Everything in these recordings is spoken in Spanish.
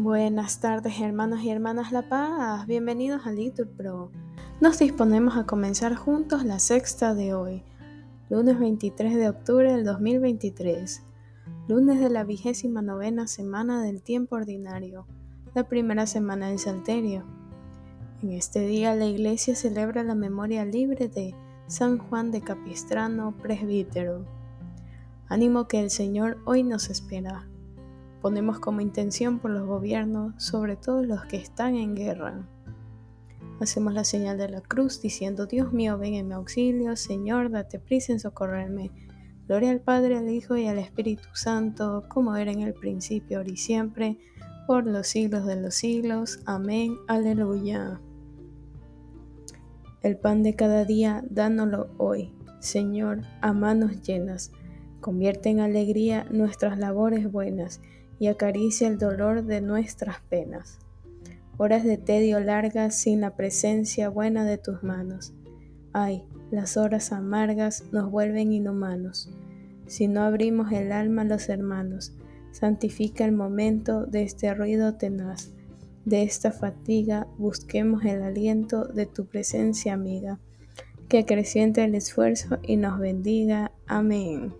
Buenas tardes hermanos y hermanas La Paz, bienvenidos a Litur Pro. Nos disponemos a comenzar juntos la sexta de hoy, lunes 23 de octubre del 2023, lunes de la vigésima novena semana del tiempo ordinario, la primera semana del Salterio. En este día la iglesia celebra la memoria libre de San Juan de Capistrano, presbítero. Ánimo que el Señor hoy nos espera. Ponemos como intención por los gobiernos, sobre todo los que están en guerra. Hacemos la señal de la cruz diciendo, Dios mío, ven en mi auxilio, Señor, date prisa en socorrerme. Gloria al Padre, al Hijo y al Espíritu Santo, como era en el principio, ahora y siempre, por los siglos de los siglos. Amén. Aleluya. El pan de cada día, dánoslo hoy, Señor, a manos llenas. Convierte en alegría nuestras labores buenas y acaricia el dolor de nuestras penas. Horas de tedio largas sin la presencia buena de tus manos. Ay, las horas amargas nos vuelven inhumanos. Si no abrimos el alma a los hermanos, santifica el momento de este ruido tenaz de esta fatiga busquemos el aliento de tu presencia amiga, que acreciente el esfuerzo y nos bendiga. Amén.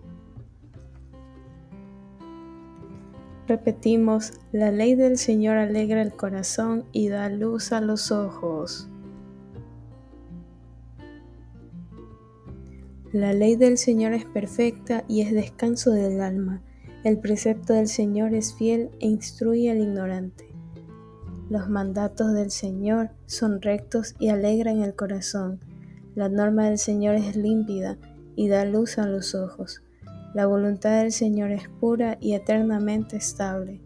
Repetimos, la ley del Señor alegra el corazón y da luz a los ojos. La ley del Señor es perfecta y es descanso del alma. El precepto del Señor es fiel e instruye al ignorante. Los mandatos del Señor son rectos y alegran el corazón. La norma del Señor es límpida y da luz a los ojos. La voluntad del Señor es pura y eternamente estable.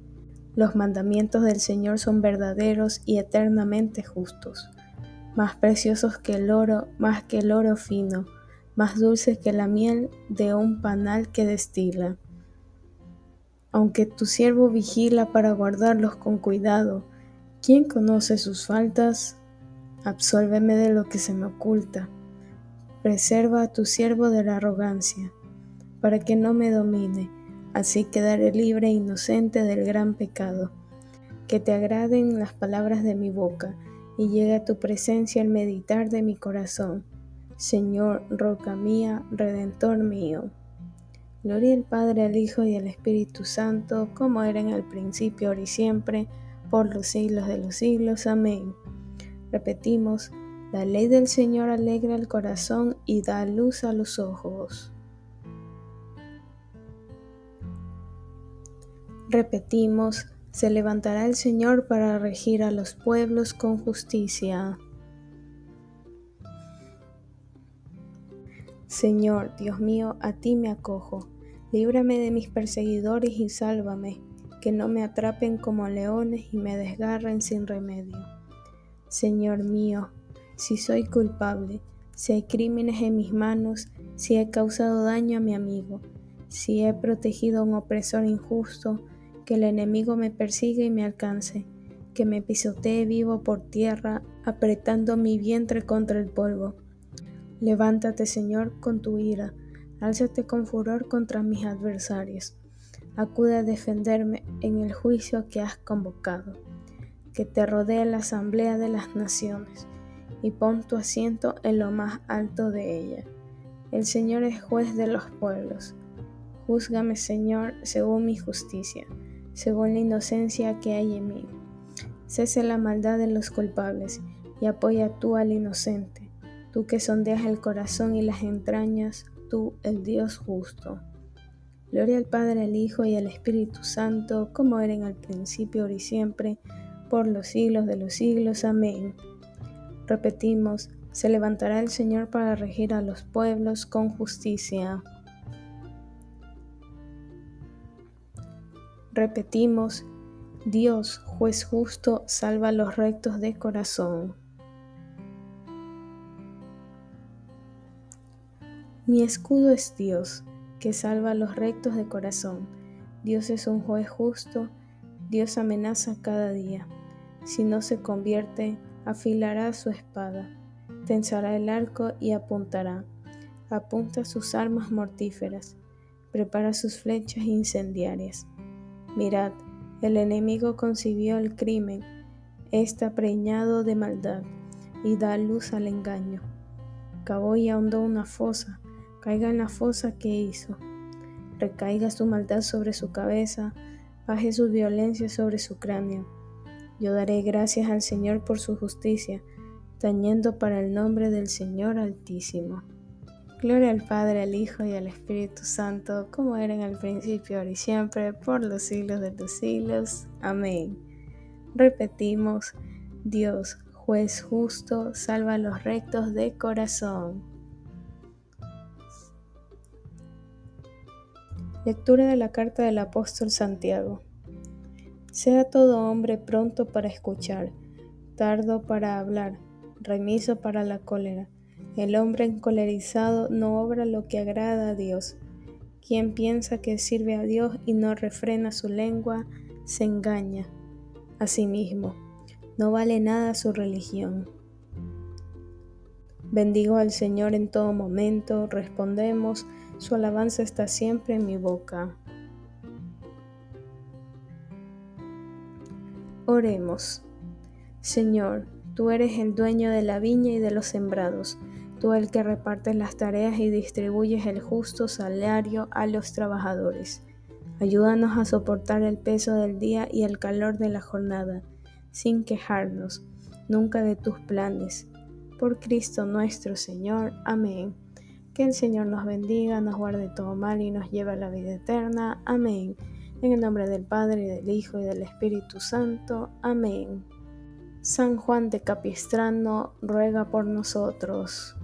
Los mandamientos del Señor son verdaderos y eternamente justos. Más preciosos que el oro, más que el oro fino, más dulces que la miel de un panal que destila. Aunque tu siervo vigila para guardarlos con cuidado, ¿Quién conoce sus faltas? Absuélveme de lo que se me oculta. Preserva a tu siervo de la arrogancia, para que no me domine, así quedaré libre e inocente del gran pecado. Que te agraden las palabras de mi boca, y llegue a tu presencia el meditar de mi corazón. Señor, roca mía, redentor mío. Gloria al Padre, al Hijo y al Espíritu Santo, como era en el principio, ahora y siempre, por los siglos de los siglos. Amén. Repetimos, la ley del Señor alegra el corazón y da luz a los ojos. Repetimos, se levantará el Señor para regir a los pueblos con justicia. Señor, Dios mío, a ti me acojo. Líbrame de mis perseguidores y sálvame que no me atrapen como leones y me desgarren sin remedio. Señor mío, si soy culpable, si hay crímenes en mis manos, si he causado daño a mi amigo, si he protegido a un opresor injusto, que el enemigo me persiga y me alcance, que me pisotee vivo por tierra, apretando mi vientre contra el polvo. Levántate, Señor, con tu ira, álzate con furor contra mis adversarios acude a defenderme en el juicio que has convocado, que te rodee la asamblea de las naciones, y pon tu asiento en lo más alto de ella. El Señor es juez de los pueblos. Júzgame, Señor, según mi justicia, según la inocencia que hay en mí. Cese la maldad de los culpables y apoya tú al inocente, tú que sondeas el corazón y las entrañas, tú el Dios justo. Gloria al Padre, al Hijo y al Espíritu Santo, como era en el principio, ahora y siempre, por los siglos de los siglos. Amén. Repetimos, se levantará el Señor para regir a los pueblos con justicia. Repetimos, Dios, juez justo, salva a los rectos de corazón. Mi escudo es Dios que salva a los rectos de corazón. Dios es un juez justo, Dios amenaza cada día. Si no se convierte, afilará su espada, tensará el arco y apuntará. Apunta sus armas mortíferas, prepara sus flechas incendiarias. Mirad, El enemigo concibió el crimen, está preñado de maldad y da luz al engaño. Cavó y ahondó una fosa, caiga en la fosa que hizo. Recaiga su maldad sobre su cabeza, baje su violencia sobre su cráneo. Yo daré gracias al Señor por su justicia, tañendo para el nombre del Señor Altísimo. Gloria al Padre, al Hijo y al Espíritu Santo, como era en el principio, ahora y siempre, por los siglos de los siglos. Amén. Repetimos, Dios, juez justo, salva a los rectos de corazón. Lectura de la carta del apóstol Santiago. Sea todo hombre pronto para escuchar, tardo para hablar, remiso para la cólera. El hombre encolerizado no obra lo que agrada a Dios. Quien piensa que sirve a Dios y no refrena su lengua, se engaña a sí mismo. No vale nada su religión. Bendigo al Señor en todo momento, respondemos, su alabanza está siempre en mi boca. Oremos. Señor, tú eres el dueño de la viña y de los sembrados, tú el que repartes las tareas y distribuyes el justo salario a los trabajadores. Ayúdanos a soportar el peso del día y el calor de la jornada sin quejarnos nunca de tus planes. Por Cristo nuestro Señor. Amén. Que el Señor nos bendiga, nos guarde todo mal y nos lleve a la vida eterna. Amén. En el nombre del Padre, y del Hijo, y del Espíritu Santo. Amén. San Juan de Capistrano ruega por nosotros.